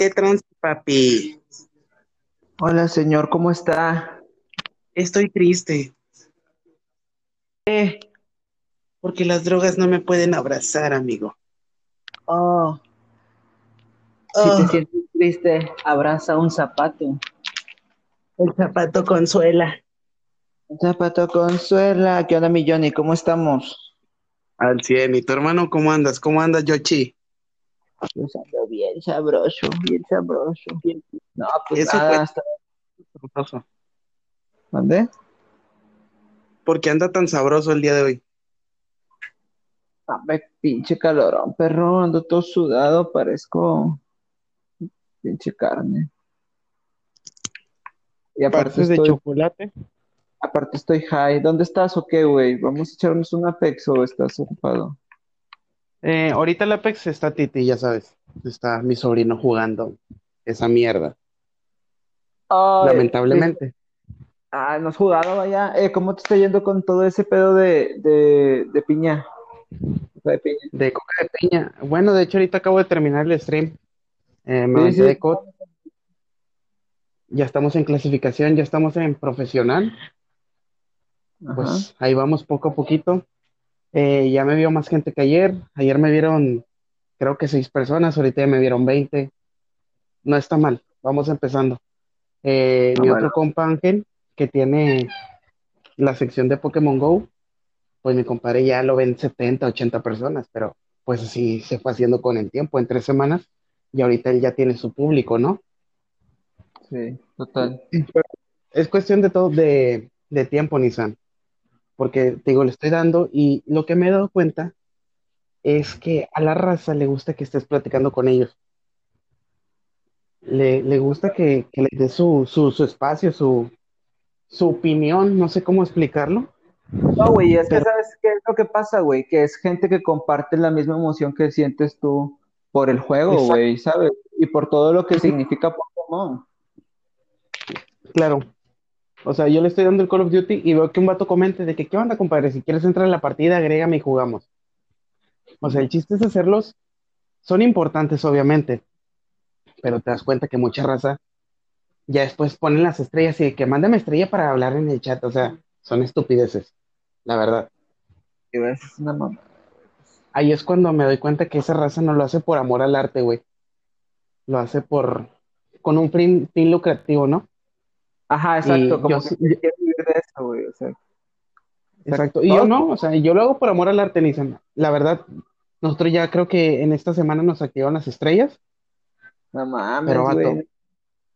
¿Qué trans, papi? Hola, señor, ¿cómo está? Estoy triste. Eh, Porque las drogas no me pueden abrazar, amigo. oh, si Oh, te sientes triste, abraza un zapato. el zapato consuela. Un zapato consuela. ¿Qué onda, mi Johnny? ¿Cómo estamos? Al 100. ¿Y tu hermano cómo andas? ¿Cómo andas, Yochi? Ando bien sabroso, bien sabroso. Bien... No, pues Eso nada, fue- hasta... ¿Mande? ¿Por qué anda tan sabroso el día de hoy? Dame pinche calorón, perro. Ando todo sudado, parezco pinche carne. Y aparte Partes de estoy, chocolate. aparte estoy high. ¿Dónde estás o qué, güey? ¿Vamos a echarnos un Apex o estás ocupado? Eh, ahorita el Apex está Titi, ya sabes. Está mi sobrino jugando esa mierda. Ay, Lamentablemente. Ah, no has jugado, vaya. Eh, ¿cómo te está yendo con todo ese pedo de, de, de piña? De piña. De coca de piña. Bueno, de hecho, ahorita acabo de terminar el stream. Eh, me Sí, de COD. Ya estamos en clasificación, ya estamos en profesional. Ajá. Pues ahí vamos poco a poquito. Eh, ya me vio más gente que ayer. Ayer me vieron, creo que seis personas, ahorita ya me vieron 20. No está mal, vamos empezando. Eh, Ah, mi bueno. otro compa Ángel, que tiene la sección de Pokémon Go, pues mi compadre ya lo ven 70, 80 personas, pero pues así se fue haciendo con el tiempo, en tres semanas, y ahorita él ya tiene su público, ¿no? Sí, total. Es cuestión de todo, de, de tiempo, Nissan, porque te digo, le estoy dando, y lo que me he dado cuenta es que a la raza le gusta que estés platicando con ellos. Le, le gusta que, que le des su, su, su espacio, su, su opinión, no sé cómo explicarlo. No, güey, es que ¿sabes qué es lo que pasa, güey? Que es gente que comparte la misma emoción que sientes tú por el juego, güey, ¿sabes? Y por todo lo que significa Pokémon. Claro. O sea, yo le estoy dando el Call of Duty y veo que un vato comente de que, ¿qué onda, compadre? Si quieres entrar a la partida, agrégame y jugamos. O sea, el chiste es hacerlos. Son importantes, obviamente, pero te das cuenta que mucha raza ya después ponen las estrellas y de que mándame estrella para hablar en el chat. O sea, son estupideces, la verdad. Y ves, es una mamá. Ahí es cuando me doy cuenta que esa raza no lo hace por amor al arte, güey. Lo hace por, con un fin, fin lucrativo, ¿no? Ajá, Y exacto, como yo que sí- quieres vivir de eso, güey, o sea. Exacto. Y yo no, o sea, yo lo hago por amor al arte, Nissan. La verdad, nosotros ya creo que en esta semana nos activaron las estrellas, No mames, pero vato, güey.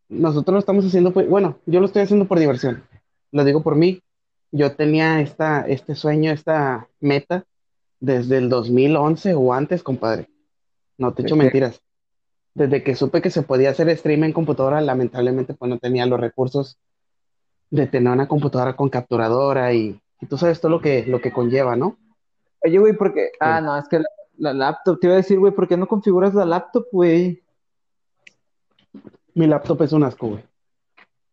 nosotros lo estamos haciendo, pues, bueno, yo lo estoy haciendo por diversión. Lo digo por mí. Yo tenía esta, este sueño, esta meta desde el 2011 o antes, compadre. No te ¿De echo mentiras. Desde que supe que se podía hacer stream en computadora, lamentablemente pues no tenía los recursos de tener una computadora con capturadora y, y tú sabes todo lo que, lo que conlleva, ¿no? Oye, güey, porque. Ah, no, es que la, la laptop, te iba a decir, güey, ¿por qué no configuras la laptop, güey? Mi laptop es un asco, güey.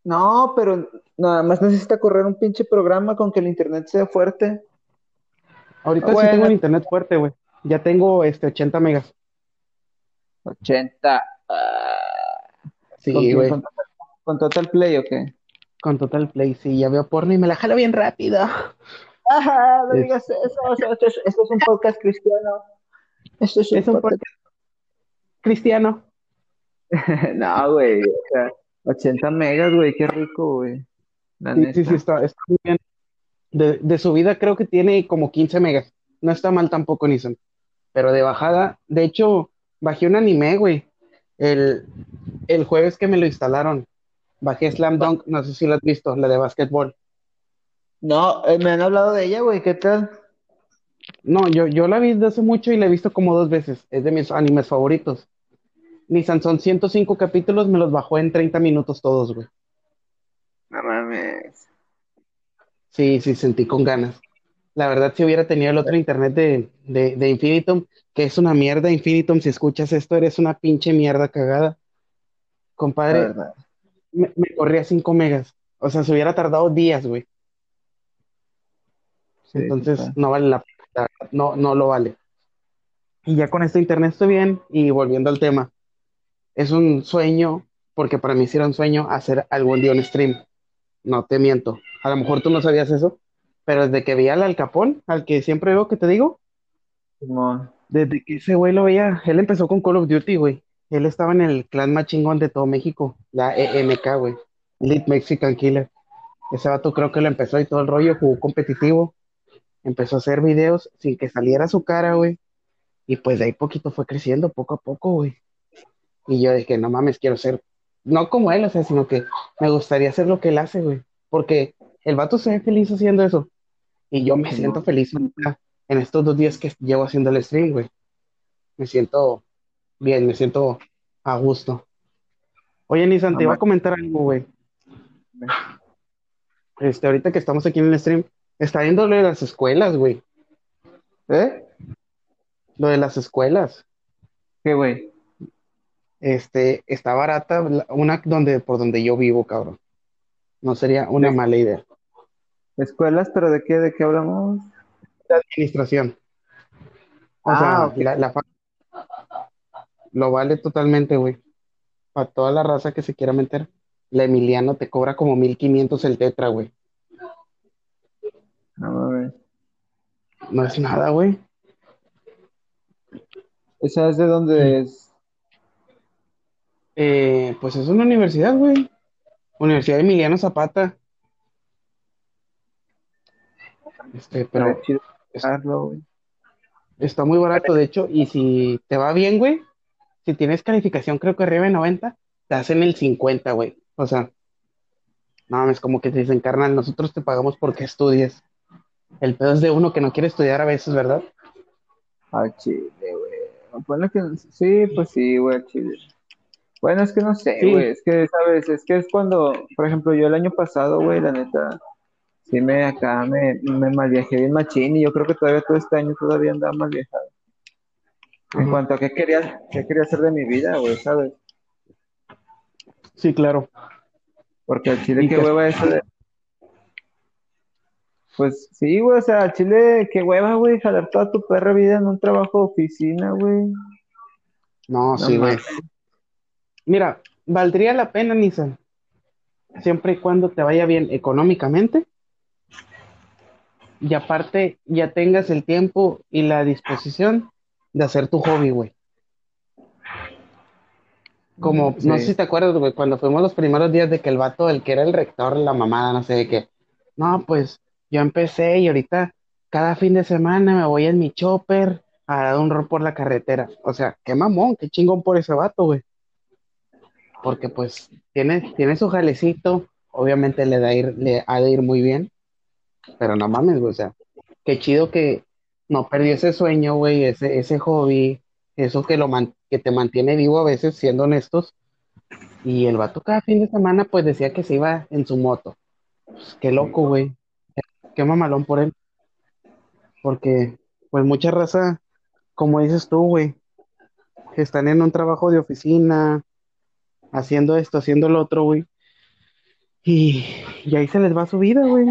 No, pero nada más necesita correr un pinche programa con que el internet sea fuerte. Ahorita sí tengo el internet fuerte, güey. Ya tengo este 80 megas. 80. ah, ¿con Sí, güey. ¿Con, con Total Play o qué? Con Total Play, sí, ya veo porno y me la jalo bien rápido. Ajá, no Es- digas eso. o sea, Esto es, esto es un podcast cristiano. Esto es un Es un podcast. Cristiano. No, güey. O sea, 80 megas, güey, qué rico, güey. Sí, sí, sí, está, está muy bien. De, de subida creo que tiene como 15 megas. No está mal tampoco, Nissan. Pero de bajada, de hecho, bajé un anime, güey. El, el jueves que me lo instalaron. Bajé Slam Dunk, no sé si lo has visto, la de básquetbol. No, eh, me han hablado de ella, güey, ¿qué tal? No, yo, yo la vi desde hace mucho y la he visto como dos veces. Es de mis animes favoritos. Nissan son 105 capítulos, me los bajó en 30 minutos todos, güey. No mames. Sí, sí, sentí con ganas. La verdad, si hubiera tenido el otro internet de, de, de Infinitum, que es una mierda, Infinitum, si escuchas esto, eres una pinche mierda cagada. La Compadre, verdad. Me, me corría 5 megas. O sea, se hubiera tardado días, güey. Sí, Entonces, no vale la pena, no, no lo vale. Y ya con este internet estoy bien, y volviendo al tema, es un sueño, porque para mí sí era un sueño hacer algún día un stream. No te miento. A lo mejor tú no sabías eso, pero desde que vi al Al Capón, al que siempre veo que te digo, Simón. desde que ese güey lo veía, él empezó con Call of Duty, güey. Él estaba en el clan más chingón de todo México, la EMK, güey. Elite Mexican Killer. Ese vato creo que lo empezó y todo el rollo, jugó competitivo, empezó a hacer videos sin que saliera su cara, güey. Y pues de ahí poquito fue creciendo, poco a poco, güey. Y yo dije, no mames, quiero ser, no como él, o sea, sino que me gustaría hacer lo que él hace, güey. Porque el vato se ve feliz haciendo eso. Y yo me siento feliz en estos dos días que llevo haciendo el stream, güey. Me siento bien, me siento a gusto. Oye, Nisan, te iba a comentar algo, güey. Este, ahorita que estamos aquí en el stream, está viendo lo de las escuelas, güey. ¿Eh? Lo de las escuelas. ¿Qué, güey? Este, está barata una donde, por donde yo vivo, cabrón. No sería una ¿De mala idea. escuelas, pero de qué, de qué hablamos? Administración. O Ah, sea, la, la lo vale totalmente, güey. Para toda la raza que se quiera meter. La Emiliano te cobra como 1500 el tetra, güey. No mames. No es nada, güey. ¿Esa es de dónde es? Eh, pues es una universidad, güey. Universidad Emiliano Zapata. Este, pero Estaría chido es- buscarlo, güey. está muy barato, de hecho. Y si te va bien, güey, si tienes calificación, creo que arriba de 90, te hacen el 50, güey. O sea, no, es como que te dicen, carnal, nosotros te pagamos porque estudies. El pedo es de uno que no quiere estudiar a veces, ¿verdad? Al chile, güey. Bueno, que sí, pues sí, güey, chile. Bueno, es que no sé, Sí. güey, es que, ¿sabes? Es que es cuando, por ejemplo, yo el año pasado, güey, la neta, sí me acá me, me malviajé bien machín y yo creo que todavía todo este año todavía andaba mal viajado. En cuanto a qué quería, qué quería hacer de mi vida, güey, ¿sabes? Sí, claro. Porque al chile, qué que- hueva eso de... Pues sí, güey, o sea, al chile, qué hueva, güey, jalar toda tu perra vida en un trabajo de oficina, güey. No, No sí, güey. Mira, valdría la pena, Nissan, siempre y cuando te vaya bien económicamente y aparte ya tengas el tiempo y la disposición de hacer tu hobby, güey. Como, no sé si te acuerdas, güey, cuando fuimos los primeros días de que el vato, el que era el rector, la mamada, no sé de qué. No, pues yo empecé y ahorita cada fin de semana me voy en mi chopper a dar un rol por la carretera. O sea, qué mamón, qué chingón por ese vato, güey. Porque pues tiene, tiene su jalecito, obviamente le, da ir, le ha de ir muy bien, pero no mames, güey, o sea, qué chido que no perdió ese sueño, güey, ese, ese hobby, eso que, lo man- que te mantiene vivo a veces, siendo honestos. Y el vato cada fin de semana pues decía que se iba en su moto. Pues, qué loco, güey. Qué mamalón por él. Porque pues mucha raza, como dices tú, güey, están en un trabajo de oficina, haciendo esto, haciendo lo otro, güey. Y, y ahí se les va su vida, güey.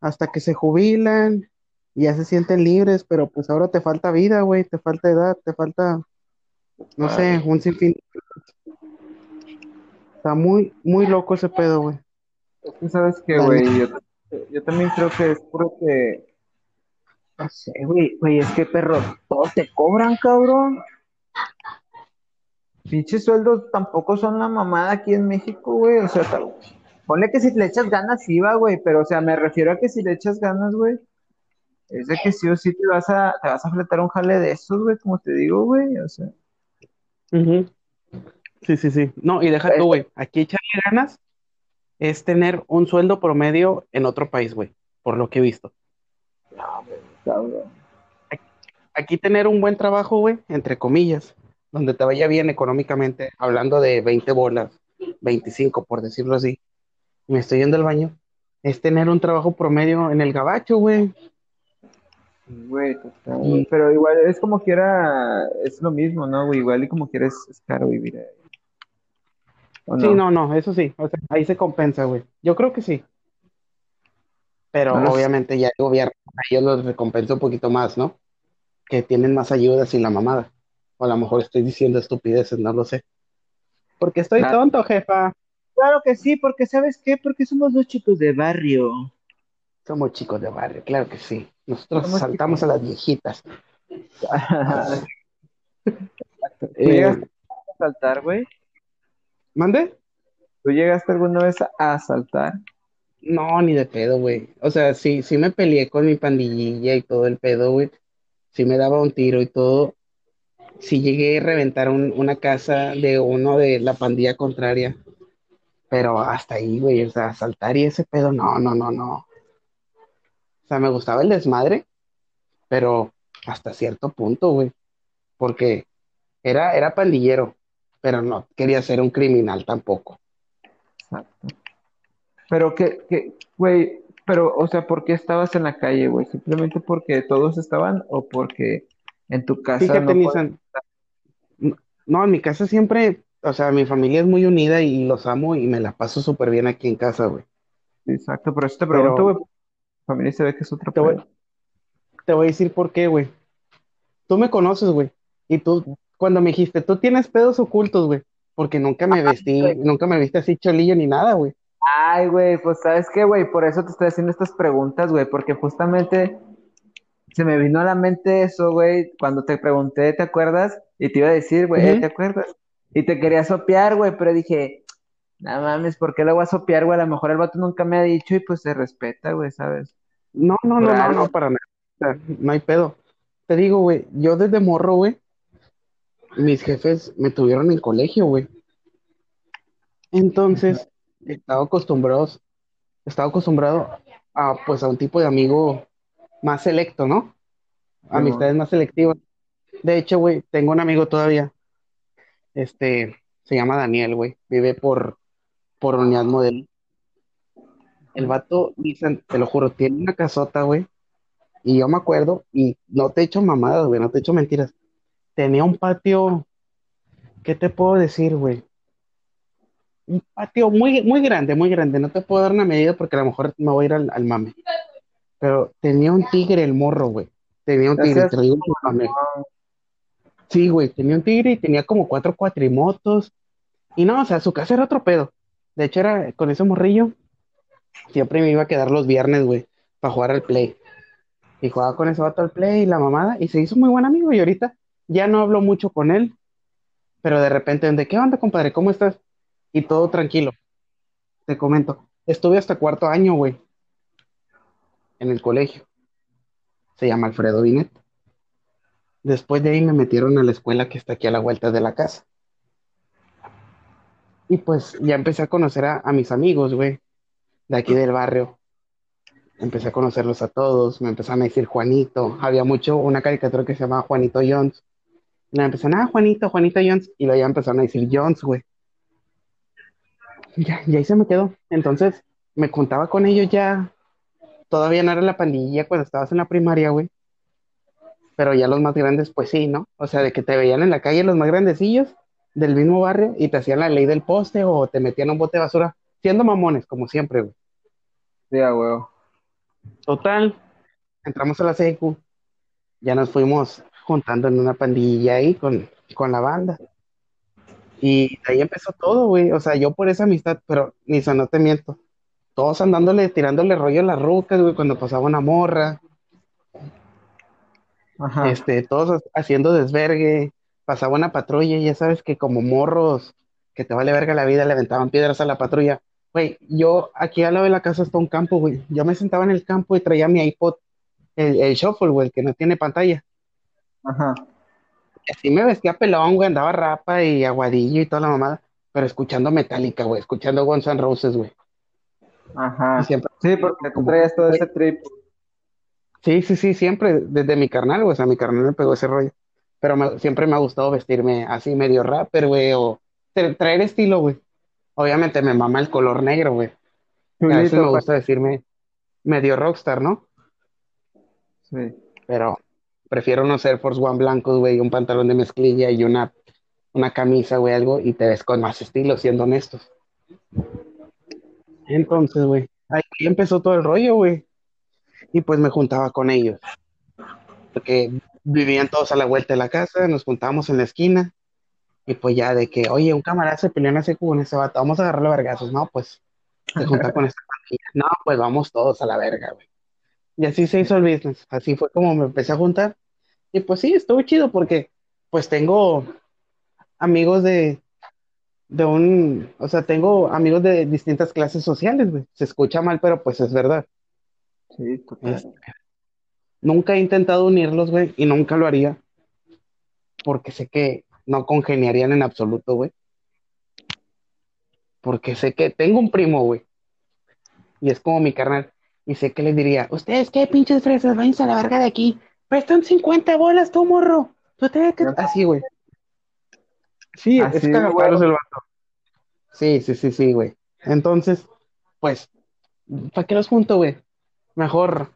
Hasta que se jubilan, y ya se sienten libres, pero pues ahora te falta vida, güey, te falta edad, te falta, no sé, un sinfín. Está muy, muy loco ese pedo, güey. Es que sabes que, güey, yo, yo también creo que es porque, no sé, güey, güey, es que perro, todos te cobran, cabrón. Pinches sueldos tampoco son la mamada aquí en México, güey, o sea, tal- ponle que si le echas ganas, sí va, güey, pero, o sea, me refiero a que si le echas ganas, güey, es de que sí o sí te vas a, te vas a fletar un jale de esos, güey, como te digo, güey, o sea, Ujú. Sí, sí, sí. No, y deja tú, güey. Aquí echarle ganas es tener un sueldo promedio en otro país, güey, por lo que he visto. cabrón. Aquí tener un buen trabajo, güey, entre comillas, donde te vaya bien económicamente, hablando de 20 bolas, 25, por decirlo así. Me estoy yendo al baño. Es tener un trabajo promedio en el gabacho, güey. Güey, total, güey, pero igual es como quiera, es lo mismo, ¿no, güey? Igual y como quiera es, es caro vivir ahí. ¿O Sí, no, no, eso sí. O sea, ahí se compensa, güey. Yo creo que sí. Pero No lo sé. obviamente ya el gobierno, a ellos los recompensa un poquito más, ¿no? Que tienen más ayudas y la mamada. O a lo mejor estoy diciendo estupideces, no lo sé. Porque estoy tonto, jefa. Claro que sí, porque ¿sabes qué? Porque somos dos chicos de barrio. Somos chicos de barrio, claro que sí. Nosotros saltamos a las viejitas. ¿Tú Eh, llegaste a asaltar, güey? ¿Mande? ¿Tú llegaste alguna vez a asaltar? No, ni de pedo, güey. O sea, sí, sí me peleé con mi pandillilla y todo el pedo, güey. Sí me daba un tiro y todo. Sí llegué a reventar un- una casa de uno de la pandilla contraria. Pero hasta ahí, güey. O sea, asaltar y ese pedo, no, no, no, no. O sea, me gustaba el desmadre, pero hasta cierto punto, güey. Porque era, era pandillero, pero no quería ser un criminal tampoco. Exacto. Pero que, que, güey, pero, o sea, ¿por qué estabas en la calle, güey? ¿Simplemente porque todos estaban o porque en tu casa Fíjate, no no, en mi casa siempre, o sea, mi familia es muy unida y los amo y me la paso súper bien aquí en casa, güey. Exacto, pero eso te Pero- pregunto, güey. Tu familia se ve que es otra Te voy, te voy a decir por qué, güey. Tú me conoces, güey. Y tú, cuando me dijiste, tú tienes pedos ocultos, güey. Porque nunca me vestí, nunca me viste así cholillo ni nada, güey. Ay, güey, pues ¿sabes qué, güey? Por eso te estoy haciendo estas preguntas, güey, porque justamente se me vino a la mente eso, güey, cuando te pregunté, ¿te acuerdas? Y te iba a decir, güey, Ujú. ¿te acuerdas? Y te quería sopear, güey, pero dije, no mames, ¿por qué lo voy a sopear, güey? A lo mejor el vato nunca me ha dicho y pues se respeta, güey, ¿sabes? No, no, no, no, no, para nada. No hay pedo. Te digo, güey, yo desde morro, güey, mis jefes me tuvieron en colegio, güey. Entonces, estaba acostumbrado, estaba acostumbrado a, pues, a un tipo de amigo más selecto, ¿no? Amistades más selectivas. De hecho, güey, tengo un amigo todavía, este, se llama Daniel, güey, vive por, por Unidad Modelo. El vato, dicen, te lo juro, tiene una casota, güey, y yo me acuerdo, y no te echo mamadas, güey, no te echo mentiras. Tenía un patio, ¿qué te puedo decir, güey? Un patio muy, muy grande, muy grande. No te puedo dar una medida porque a lo mejor me voy a ir al, al mame. Pero tenía un tigre el morro, güey. Tenía un tigre, te digo mame. Sí, güey, tenía un tigre y tenía como cuatro cuatrimotos. Y no, o sea, su casa era otro pedo. De hecho, era con ese morrillo. Siempre me iba a quedar los viernes, güey, para jugar al play. Y jugaba con ese vato al play y la mamada. Y se hizo muy buen amigo. Y ahorita ya no hablo mucho con él. Pero de repente, ¿de qué onda, compadre? ¿Cómo estás? Y todo tranquilo. Te comento. Estuve hasta cuarto año, güey. En el colegio. Se llama Alfredo Binet. Después de ahí me metieron a la escuela que está aquí a la vuelta de la casa. Y pues ya empecé a conocer a, mis amigos, güey, de aquí del barrio. Empecé a conocerlos a todos, me empezaron a decir Juanito. Había mucho, una caricatura que se llamaba Juanito Jones. Y me empezaron, ah, Juanito, Juanito Jones. Y luego ya empezaron a decir Jones, güey. Y ahí se me quedó. Entonces, me contaba con ellos ya. Todavía no era la pandilla cuando estabas en la primaria, güey. Pero ya los más grandes, pues sí, ¿no? O sea, de que te veían en la calle los más grandecillos del mismo barrio y te hacían la ley del poste o te metían a un bote de basura, siendo mamones, como siempre, güey. Sí, a huevo. Total, entramos a la secu, ya nos fuimos juntando en una pandilla ahí con, con la banda. Y ahí empezó todo, güey. O sea, yo por esa amistad, pero ni no te miento. Todos andándole, tirándole rollo a las rucas, güey, cuando pasaba una morra. Ajá. Este, todos haciendo desvergue, pasaba una patrulla y ya sabes que como morros que te vale verga la vida, le aventaban piedras a la patrulla. Güey, yo aquí al lado de la casa está un campo, güey. Yo me sentaba en el campo y traía mi iPod, el, el shuffle, güey, que no tiene pantalla. Ajá. Así me vestía pelón, güey, andaba rapa y aguadillo y toda la mamada, pero escuchando Metallica, güey, escuchando Guns N' Roses, güey. Ajá. Siempre, Sí, porque tú traías todo ese trip. sí, sí, sí, siempre, desde mi carnal, güey, o sea, mi carnal me pegó ese rollo. Pero me- siempre me ha gustado vestirme así medio rapper, güey, o tra- traer estilo, güey. Obviamente me mama el color negro, güey. A veces me gusta decirme medio rockstar, ¿no? Sí. Pero prefiero unos Air Force One blancos, güey, un pantalón de mezclilla y una, una camisa, güey, algo, y te ves con más estilo, siendo honestos. Entonces, güey, ahí empezó todo el rollo, güey. Y pues me juntaba con ellos. Porque vivían todos a la vuelta de la casa, nos juntábamos en la esquina. Y pues ya de que, oye, un camarada se peleó en ese con ese vato, vamos a agarrarlo a vergazos. No, pues se junta con esta pandilla. No, pues vamos todos a la verga, güey. Y así se hizo el business. Así fue como me empecé a juntar. Y pues sí, estuvo chido porque pues tengo amigos de, de un, o sea, tengo amigos de distintas clases sociales, güey. Se escucha mal, pero pues es verdad. Sí, total. Este, nunca he intentado unirlos, güey, y nunca lo haría. Porque sé que no congeniarían en absoluto, güey. Porque sé que tengo un primo, güey. Y es como mi carnal. Y sé que les diría, ustedes qué pinches fresas, váyanse a la verga de aquí. Prestan 50 bolas, tú morro. Tú te que... Así, güey. Sí, Así es cagapalos el vato. Sí, sí, sí, sí, güey. Entonces, pues, ¿para qué los junto, güey? Mejor,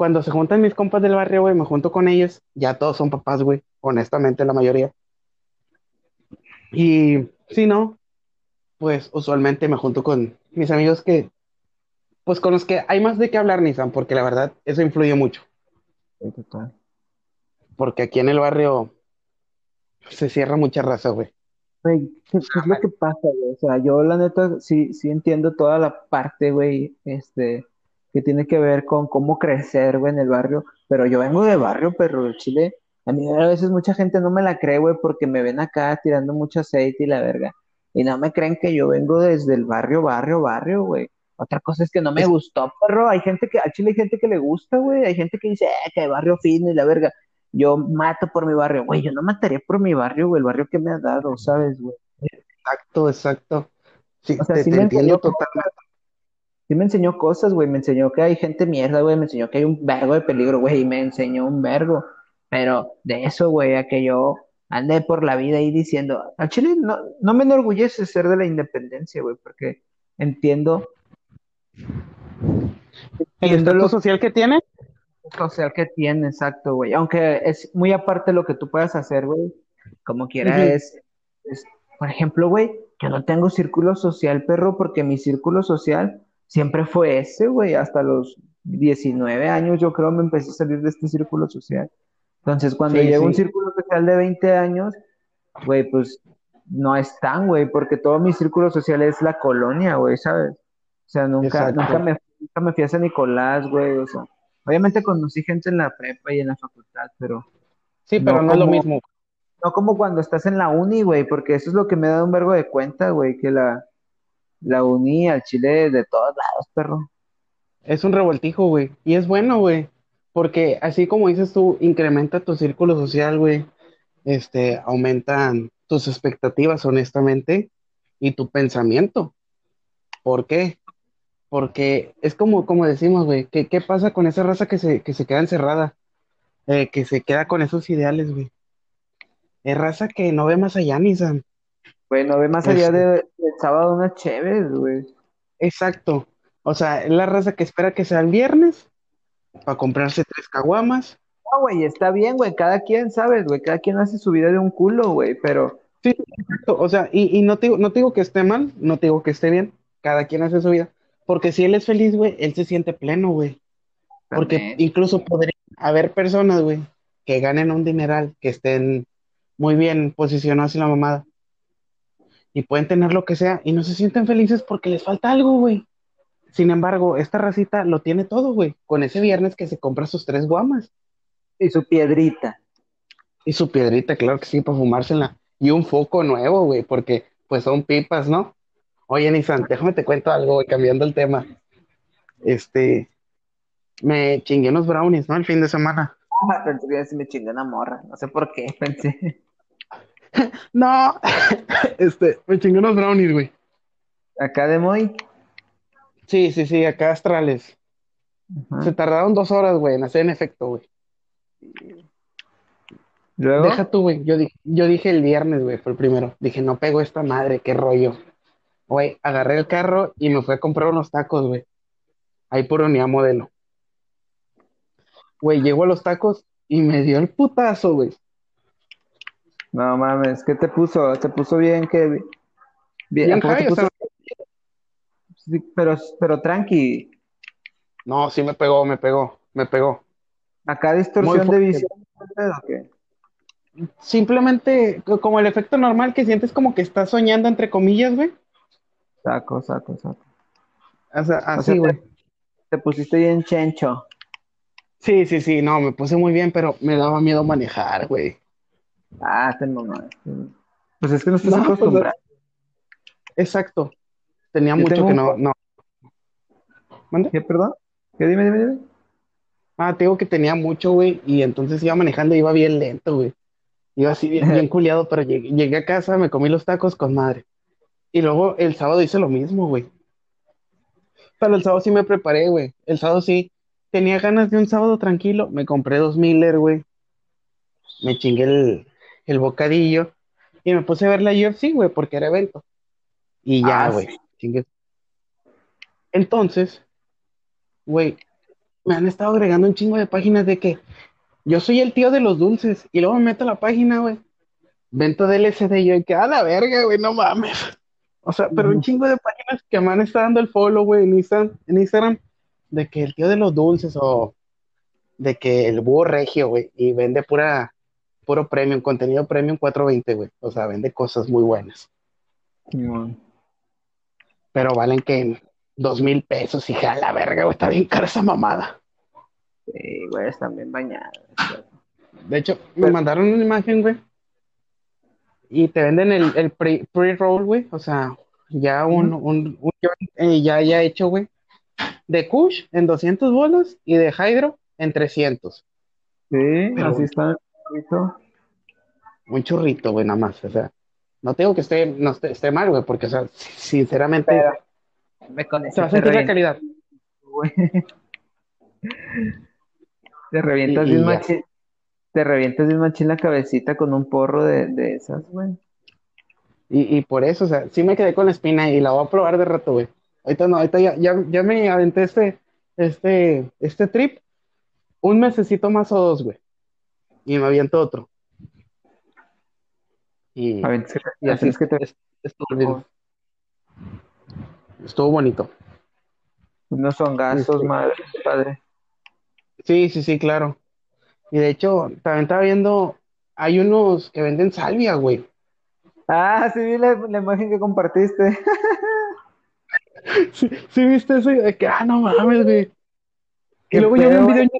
cuando se juntan mis compas del barrio, güey, me junto con ellos. Ya todos son papás, güey. Honestamente, la mayoría. Y si no, pues usualmente me junto con mis amigos que, pues con los que hay más de qué hablar, Nissan, porque la verdad, eso influye mucho. Porque aquí en el barrio se cierra mucha raza, güey. Güey, ¿qué, qué es lo que pasa, güey? O sea, yo la neta sí, sí entiendo toda la parte, güey, este, que tiene que ver con cómo crecer, güey, en el barrio, pero yo vengo de barrio, perro, de Chile. A mí a veces mucha gente no me la cree, güey, porque me ven acá tirando mucho aceite y la verga. Y no me creen que yo vengo desde el barrio, barrio, barrio, güey. Otra cosa es que no me Es, gustó, perro. Hay gente que, a Chile hay gente que le gusta, güey. Hay gente que dice, eh, que barrio fino y la verga. Yo mato por mi barrio, güey. Yo no mataría por mi barrio, güey, el barrio que me ha dado, ¿sabes, güey? exacto, exacto. Sí, O sea, te, sí te entiendo totalmente. Sí me enseñó cosas, güey. Me enseñó que hay gente mierda, güey. Me enseñó que hay un vergo de peligro, güey. Y me enseñó un vergo. Pero de eso, güey, a que yo ande por la vida ahí diciendo, a Chile no, no me enorgullece ser de la independencia, güey, porque entiendo, El entiendo lo social que tiene, social que tiene, exacto, güey. Aunque es muy aparte lo que tú puedas hacer, güey. Como quiera es, es, por ejemplo, güey, yo no tengo círculo social, perro, porque mi círculo social siempre fue ese, güey. Hasta los 19 años yo creo me empecé a salir de este círculo social. Entonces, cuando Sí, llega un círculo social de 20 años, güey, pues no es tan, güey, porque todo mi círculo social es la colonia, güey, ¿sabes? O sea, nunca, nunca me, nunca me fui a San Nicolás, güey, o sea, obviamente conocí gente en la prepa y en la facultad, pero Sí, pero no no es lo mismo. no como cuando estás en la uni, güey, porque eso es lo que me da un vergo de cuenta, güey, que la, la uni al Chile de todos lados, perro. Es un revoltijo, güey. Y es bueno, güey. Porque así como dices tú, incrementa tu círculo social, güey. Este, aumentan tus expectativas, honestamente, y tu pensamiento. ¿Por qué? Porque es como, como decimos, güey, ¿qué, qué pasa con esa raza que se, que se queda encerrada? Eh, que se queda con esos ideales, güey. Es raza que no ve más allá, ni Sam. Güey, no ve más allá Este, de, del sábado unas chéves, güey. exacto. O sea, es la raza que espera que sea el viernes para comprarse tres caguamas. No, güey, está bien, güey, cada quien, ¿sabes, güey? Cada quien hace su vida de un culo, güey, pero Sí, exacto. O sea, y, y no te, digo- no te digo que esté mal, no te digo que esté bien. Cada quien hace su vida. Porque si él es feliz, güey, él se siente pleno, güey. Porque incluso podría haber personas, güey, que ganen un dineral, que estén muy bien posicionados en la mamada y pueden tener lo que sea y no se sienten felices porque les falta algo, güey. Sin embargo, esta racita lo tiene todo, güey, con ese viernes que se compra sus tres guamas Y su piedrita. y su piedrita, claro que sí, para fumársela y un foco nuevo, güey, porque pues son pipas, ¿no? Oye, Nissan, déjame te cuento algo, güey, cambiando el tema. Este, me chingué unos brownies, ¿no? El fin de semana. Ah, pensé que me chingó una morra, no sé por qué, pensé. No, este, me chingué unos brownies, güey. Acá de Moy. Sí, sí, sí, acá astrales. Se tardaron dos horas, güey, en hacer en efecto, güey. Deja tú, güey. Yo, di- yo dije el viernes, güey, fue el primero. Dije, no pego esta madre, qué rollo. Güey, agarré el carro y me fui a comprar unos tacos, güey. Ahí por unidad modelo. Güey, llego a los tacos y me dio el putazo, güey. No mames, ¿qué te puso? ¿Te puso bien? ¿Qué? Bien, ¿a Bien poco te o puso? sea, Sí, pero, pero tranqui, no, sí me pegó, me pegó, me pegó. acá distorsión de visión, simplemente co- como el efecto normal que sientes como que estás soñando, entre comillas, güey. Saco, saco, saco. O sea, O sea, así, güey. Te pusiste bien chencho. Sí, sí, sí, no, me puse muy bien, pero me daba miedo manejar, güey. Ah, te mamaste. Pues es que no estás No, pues, acostumbrado. Exacto. Tenía Yo mucho tengo que no, no. ¿Mande? ¿Qué, perdón? ¿Qué? Dime, dime, dime. Ah, te digo que tenía mucho, güey, y entonces iba manejando y iba bien lento, güey. Iba así bien, bien culiado, pero llegué, llegué a casa, me comí los tacos con madre. Y luego el sábado hice lo mismo, güey. Pero el sábado sí me preparé, güey. El sábado sí tenía ganas de un sábado tranquilo. Me compré dos Miller, güey. Me chingué el, el bocadillo y me puse a ver la UFC, güey, porque era evento. Y ya, Ah, güey. sí. chingué. Entonces, güey, me han estado agregando un chingo de páginas de que yo soy el tío de los dulces. Y luego me meto a la página, güey. Vento del LCD y yo, y que a la verga, güey, no mames. O sea, pero un chingo de páginas que me han estado dando el follow, güey, en Instagram, en Instagram, de que el tío de los dulces o de que el búho regio, güey, y vende pura, puro premium, contenido premium 420, güey. O sea, vende cosas muy buenas. Pero valen que dos mil pesos, hija de la verga, güey, está bien cara esa mamada. Sí, güey, están bien bañados. De hecho, me mandaron una imagen, güey, y te venden el, el pre- pre-roll, güey, o sea, ya un, un, eh, ya, ya hecho, güey, de Kush en 200 bolas y de Hydro en 300. Sí, Pero- así está. Un churrito, güey, nada más, o sea, no tengo que esté, no esté, esté mal, güey, porque, o sea, sinceramente, Pero- Me se va a sentir la calidad. güey. Te revientas Y- y bien ya. machín. Te revientas bien machín la cabecita con un porro de, de esas, güey. Y, y por eso, o sea, sí me quedé con la espina y la voy a probar de rato, güey. Ahorita no, ahorita ya, ya, ya me aventé este, este, este trip, un mesecito más o dos, güey. Y me aviento otro. Y, A ver, es que- y así es que te es- estuvo. Estuvo bonito. unos hongazos, Sí. madre, padre. Sí, sí, sí, claro. Y de hecho, también estaba viendo, hay unos que venden salvia, güey. Ah, sí vi la, la imagen que compartiste. Sí, sí, viste eso, de que, ah, no mames, güey. Y ¿Qué luego yo vi un video en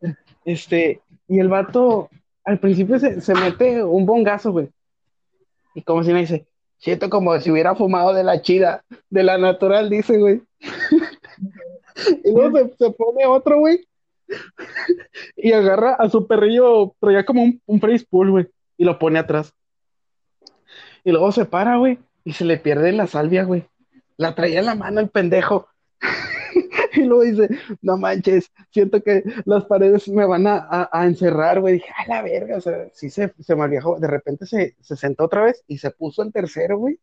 YouTube. Este, y el vato al principio se, se mete un bongazo, güey. Y como si me dice, siento como si hubiera fumado de la chida, de la natural, dice, güey. Y luego se, se pone otro, güey. Y agarra a su perrillo, traía como un, un face güey. Y lo pone atrás. Y luego se para, güey. Y se le pierde la salvia, güey. La traía en la mano el pendejo. Y luego dice, no manches, siento que las paredes me van a, a- a encerrar, güey. Dije, a la verga, o sea, sí se, se mal viajó. De repente se, se sentó otra vez y se puso el tercero, güey.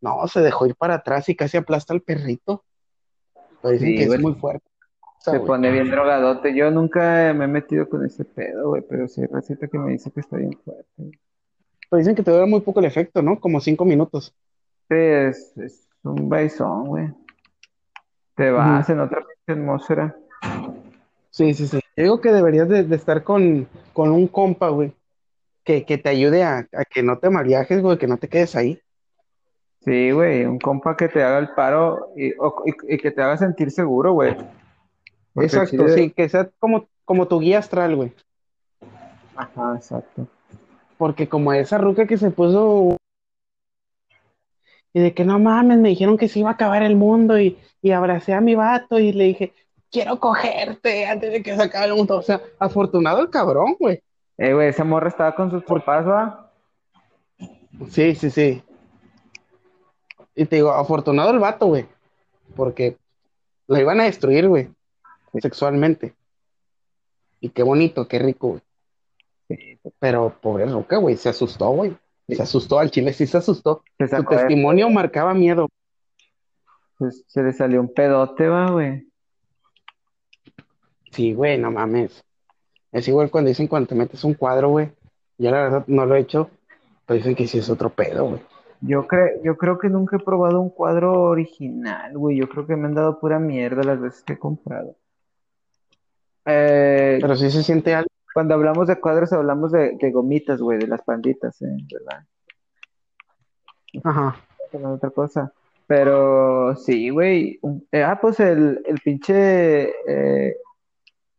No, se dejó ir para atrás y casi aplasta al perrito. Pero dicen Sí, que güey. es muy fuerte. O sea, Se güey. pone bien drogadote. Yo nunca me he metido con ese pedo, güey, pero sí hay receta que me dice que está bien fuerte. Pero dicen que te dura muy poco el efecto, ¿no? Como cinco minutos. Sí, es, es un baizón, güey. Te vas en otra atmósfera. Sí, sí, sí. Yo digo que deberías de, de estar con, con un compa, güey, que, que te ayude a, a que no te mal viajes, güey, que no te quedes ahí. Sí, güey, un compa que te haga el paro y, o- y- y que te haga sentir seguro, güey. Porque Exacto, sí, que sea como, como tu guía astral, güey. Ajá, exacto. Porque como esa ruca que se puso y de que no mames, me dijeron que se iba a acabar el mundo y, y abracé a mi vato y le dije, quiero cogerte antes de que se acabe el mundo. O sea, afortunado el cabrón, güey. Eh, güey, esa morra estaba con sus papás, ¿va? Sí, sí, sí. Y te digo, afortunado el vato, güey. Porque la iban a destruir, güey. Sexualmente. Y qué bonito, qué rico, güey. Pero pobre Roca, güey, se asustó, güey. Se asustó al chile, sí se asustó. se Su de- testimonio marcaba miedo. pues, se le salió un pedote, va, güey. Sí, güey, no mames. Es igual cuando dicen cuando te metes un cuadro, güey. Yo la verdad no lo he hecho, pero dicen que sí es otro pedo, güey. Yo, cre yo creo que nunca he probado un cuadro original, güey. Yo creo que me han dado pura mierda las veces que he comprado. Eh, Pero sí se siente algo, Cuando hablamos de cuadros, hablamos de, de gomitas, güey, de las panditas, ¿eh? ¿verdad? Ajá. Otra cosa. Pero sí, güey. eh, ah, pues el, el pinche. eh,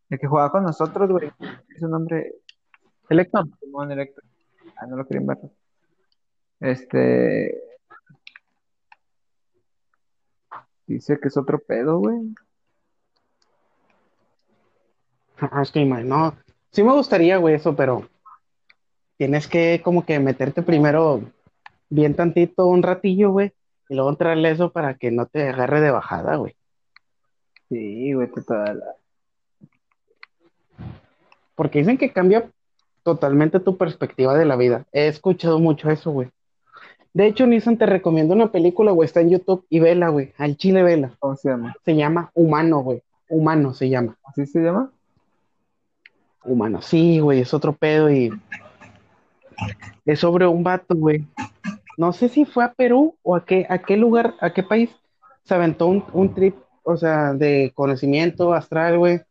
el que jugaba con nosotros, güey. Es un nombre. Simón Electro. Ah, no lo quería invertir. Este. Dice que es otro pedo, güey. Ah, es que no. Sí me gustaría, güey, eso, pero tienes que como que meterte primero bien tantito un ratillo, güey, y luego entrarle eso para que no te agarre de bajada, güey. Sí, güey, total. Porque dicen que cambia totalmente tu perspectiva de la vida. He escuchado mucho eso, güey. De hecho, Nissan te recomiendo una película, güey, está en YouTube y vela, güey, al chile vela. ¿Cómo se llama? Se llama Humano, güey. Humano se llama. ¿Así se llama? Humano, sí, güey, es otro pedo y es sobre un vato, güey. No sé si fue a Perú o a qué, a qué lugar, a qué país se aventó un, un trip, o sea, de conocimiento astral, güey,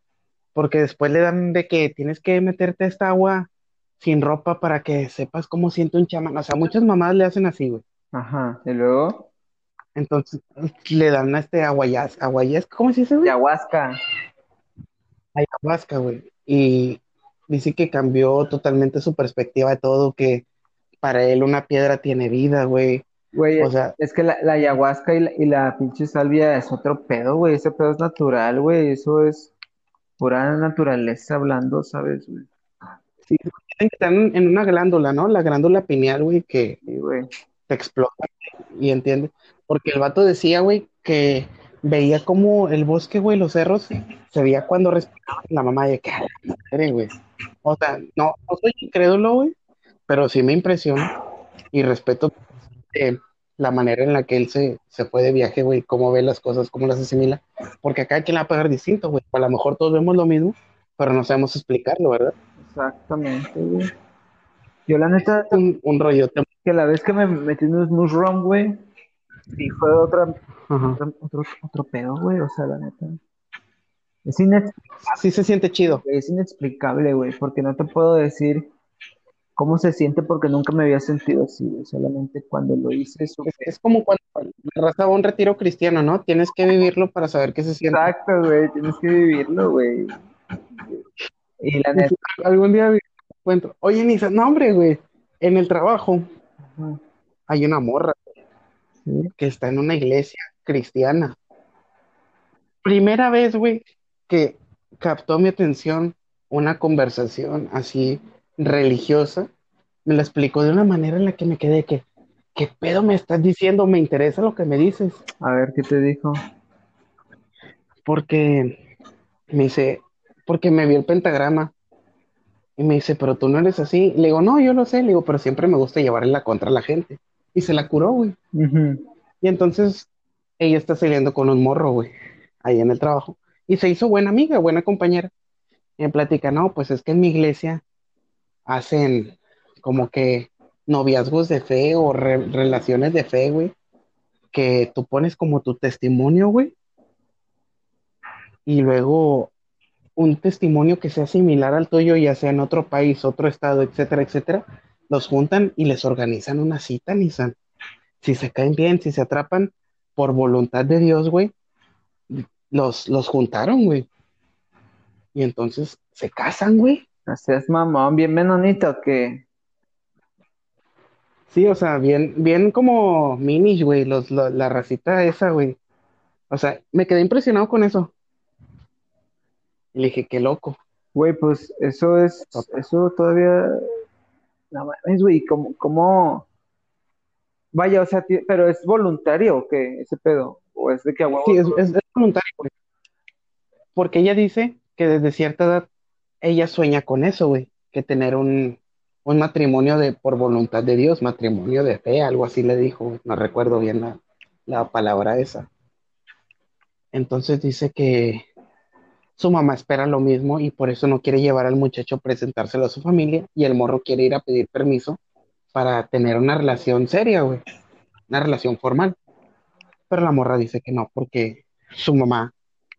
porque después le dan de que tienes que meterte a esta agua sin ropa para que sepas cómo siente un chamán. O sea, muchas mamás le hacen así, güey. Ajá. Y luego. Entonces le dan a este aguayas, aguayas, ¿cómo se dice, güey? Ayahuasca. ayahuasca, güey. Y dice que cambió totalmente su perspectiva de todo, que para él una piedra tiene vida, güey. Güey, O sea, es que la, la ayahuasca y la, y la pinche salvia es otro pedo, güey. Ese pedo es natural, güey. Eso es pura naturaleza hablando, ¿sabes, güey? sí, están en una glándula, ¿no? La glándula pineal, güey, que Sí, güey. te explota y entiende. Porque el vato decía, güey, que veía como el bosque, güey, los cerros, se veía cuando respiraba la mamá de que, "A la madre, güey. O sea, no, no soy incrédulo, güey, pero sí me impresiona y respeto eh, la manera en la que él se, se fue de viaje, güey, cómo ve las cosas, cómo las asimila, porque acá quien la va a pagar distinto, güey. A lo mejor todos vemos lo mismo, pero no sabemos explicarlo, ¿verdad? Exactamente, güey. Yo la neta, Un, un rollote. que la vez que me metí en un snooze room, güey, sí fue otra, otro, otro, otro pedo, güey. O sea, la neta. Es, inex- Sí se siente chido. es inexplicable, güey, porque no te puedo decir cómo se siente porque nunca me había sentido así, güey. Solamente cuando lo hice, supe. Es, es como cuando raza un retiro cristiano, ¿no? Tienes que vivirlo para saber qué se siente. Exacto, güey, tienes que vivirlo, güey. Y la neta, Algún día encuentro. Oye, Nisa, no, hombre, güey. En el trabajo ajá, hay una morra que está en una iglesia cristiana. Primera vez, güey, que captó mi atención una conversación así religiosa. Me la explicó de una manera en la que me quedé que, ¿qué pedo me estás diciendo? Me interesa lo que me dices. A ver, ¿qué te dijo? Porque me dice, porque me vio el pentagrama. Y me dice, pero tú no eres así. Le digo, no, yo lo sé. Le digo, pero siempre me gusta llevarle la contra a la gente. Y se la curó, güey. Y entonces ella está saliendo con un morro, güey, ahí en el trabajo. Y se hizo buena amiga, buena compañera. Y me platica, no, pues es que en mi iglesia hacen como que noviazgos de fe o re- relaciones de fe, güey, que tú pones como tu testimonio, güey. Y luego un testimonio que sea similar al tuyo, ya sea en otro país, otro estado, etcétera, etcétera, los juntan y les organizan una cita, Nissan. Si se caen bien, si se atrapan por voluntad de Dios, güey, los, los juntaron, güey. Y entonces se casan, güey. No seas mamón, bien menonito que. Sí, o sea, bien, bien como minis, güey, los, la, la racita esa, güey. O sea, me quedé impresionado con eso. Y le dije, qué loco. Güey, pues eso es. Eso todavía. No mames, güey, ¿cómo, cómo? Vaya, o sea, pero es voluntario o qué, ese pedo. O es de que a huevo. Sí, es, es, es voluntario, güey. Porque ella dice que desde cierta edad ella sueña con eso, güey, que tener un, un matrimonio de por voluntad de Dios, matrimonio de fe, algo así le dijo, no recuerdo bien la, la palabra esa. Entonces dice que su mamá espera lo mismo y por eso no quiere llevar al muchacho a presentárselo a su familia y el morro quiere ir a pedir permiso para tener una relación seria, güey, una relación formal. Pero la morra dice que no, porque su mamá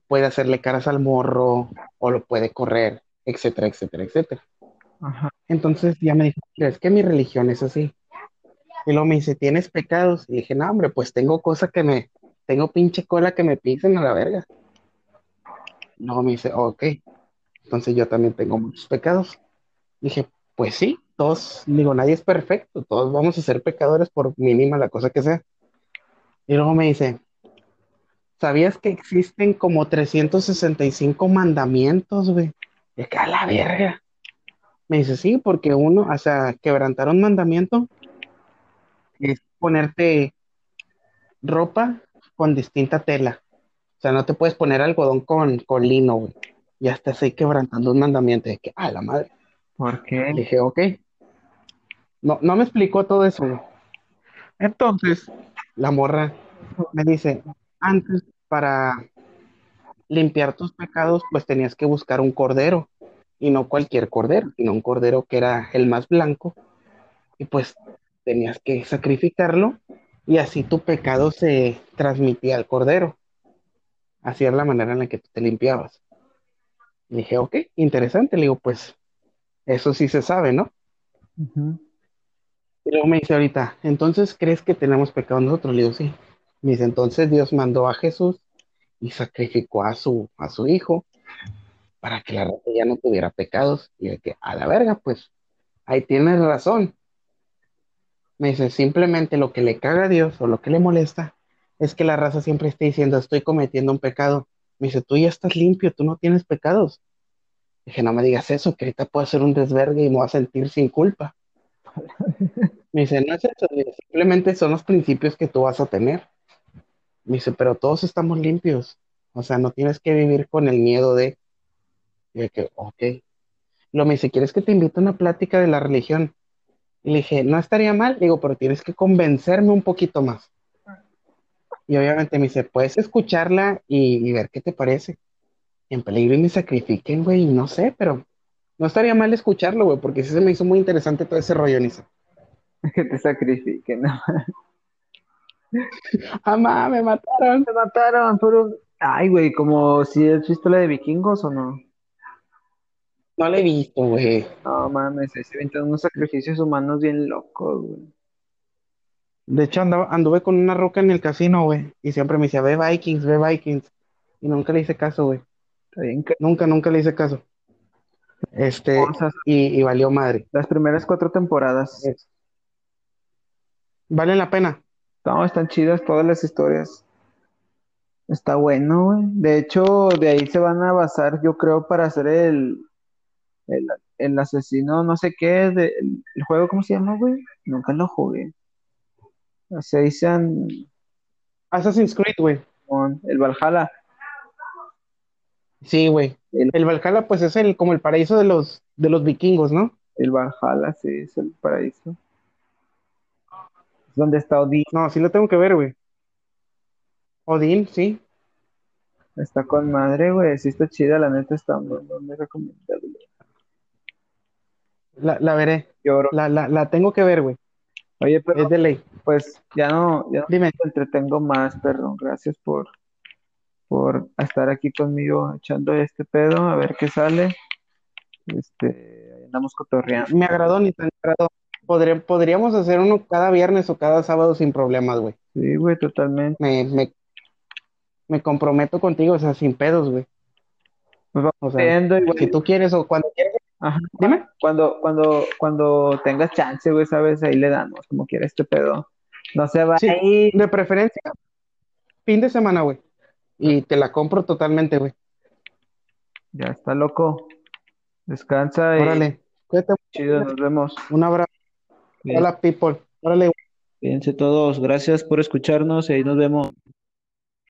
puede hacerle caras al morro o lo puede correr, etcétera, etcétera, etcétera. Ajá. Entonces ya me dijo, es que mi religión es así. Y luego me dice, ¿tienes pecados? Y dije, no, hombre, pues tengo cosas que me, tengo pinche cola que me pisen a la verga. Luego me dice, ok, entonces yo también tengo muchos pecados. Dije, pues sí, todos, digo, nadie es perfecto, todos vamos a ser pecadores por mínima la cosa que sea. Y luego me dice, ¿sabías que existen como 365 mandamientos, güey? De que a la verga. Me dice, sí, porque uno, o sea, quebrantar un mandamiento es ponerte ropa con distinta tela. O sea, no te puedes poner algodón con, con lino, güey. Ya estás ahí quebrantando un mandamiento de que, a la madre. ¿Por qué? Le dije, ok. No, no me explicó todo eso, güey. Entonces, la morra me dice, antes para limpiar tus pecados, pues tenías que buscar un cordero. Y no cualquier cordero, sino un cordero que era el más blanco. Y pues tenías que sacrificarlo y así tu pecado se transmitía al cordero. Así la manera en la que tú te limpiabas. Le dije, ok, interesante. Le digo, pues eso sí se sabe, ¿no? Ujú. Y luego me dice ahorita, entonces, ¿crees que tenemos pecado nosotros? Le digo, sí. Me dice, entonces Dios mandó a Jesús y sacrificó a su, a su hijo para que la raza ya no tuviera pecados. Y de que, a la verga, pues, ahí tienes razón. Me dice, simplemente lo que le caga a Dios o lo que le molesta es que la raza siempre esté diciendo, estoy cometiendo un pecado. Me dice, tú ya estás limpio, tú no tienes pecados. Dije, no me digas eso, que ahorita puedo hacer un desvergue y me voy a sentir sin culpa. Me dice, no es eso, simplemente son los principios que tú vas a tener. Me dice, pero todos estamos limpios. O sea, no tienes que vivir con el miedo de que, ok. Lo me dice, ¿quieres que te invite a una plática de la religión? Y le dije, no estaría mal, digo, pero tienes que convencerme un poquito más. Y obviamente me dice, puedes escucharla y, y ver qué te parece. En peligro y me sacrifiquen, güey, no sé, pero no estaría mal escucharlo, güey, porque sí se me hizo muy interesante todo ese rollo, Nisa. Que te sacrifiquen. ¿no? ¡Mamá, me mataron! Te mataron por un... Ay, güey, como si has visto la de vikingos o no. No la he visto, güey. No mames, se inventan unos sacrificios humanos bien locos, güey. De hecho, andaba, anduve con una roca en el casino, güey, y siempre me decía, ve Vikings, ve Vikings. Y nunca le hice caso, güey. Nunca, nunca le hice caso. Este, cosas. y, y valió madre. Las primeras cuatro temporadas. Es- Vale la pena. No, están chidas todas las historias. Está bueno, güey. De hecho, de ahí se van a basar, yo creo, para hacer el, el, el asesino, no sé qué, de, el, el juego, ¿cómo se llama, güey? Nunca lo jugué. Se dicen Assassin's Creed, güey. con el Valhalla. Sí, güey. El, El Valhalla, pues es el, como el paraíso de los, de los vikingos, ¿no? el Valhalla, sí, es el paraíso. Es donde está Odín, No, sí lo tengo que ver, güey. Odín, sí. está con madre, güey. Sí está chida, la neta está muy, muy recomendable. La, la veré. Lloro. La, la, la tengo que ver, güey. Oye, pero Es de ley. Pues ya no, ya no te entretengo más, perdón. Gracias por, por estar aquí conmigo echando este pedo, a ver qué sale. Este, andamos cotorreando. Me agradó, ni tan agradó. Podré- podríamos hacer uno cada viernes o cada sábado sin problemas, güey. Sí, güey, totalmente. Me, me, me comprometo contigo, o sea, sin pedos, güey. Pues vamos O sea, viendo, si tú quieres o cuando quieras, Ajá. dime. Cuando, cuando, cuando tengas chance, güey, sabes, ahí le damos, como quiera este pedo. No se va Sí. De preferencia, fin de semana, güey. Y te la compro totalmente, güey. Ya está loco. Descansa y Órale. Cuídate, chido, nos vemos. un abrazo. Bien. Hola, people. Órale, Cuídense todos. Gracias por escucharnos y ahí nos vemos.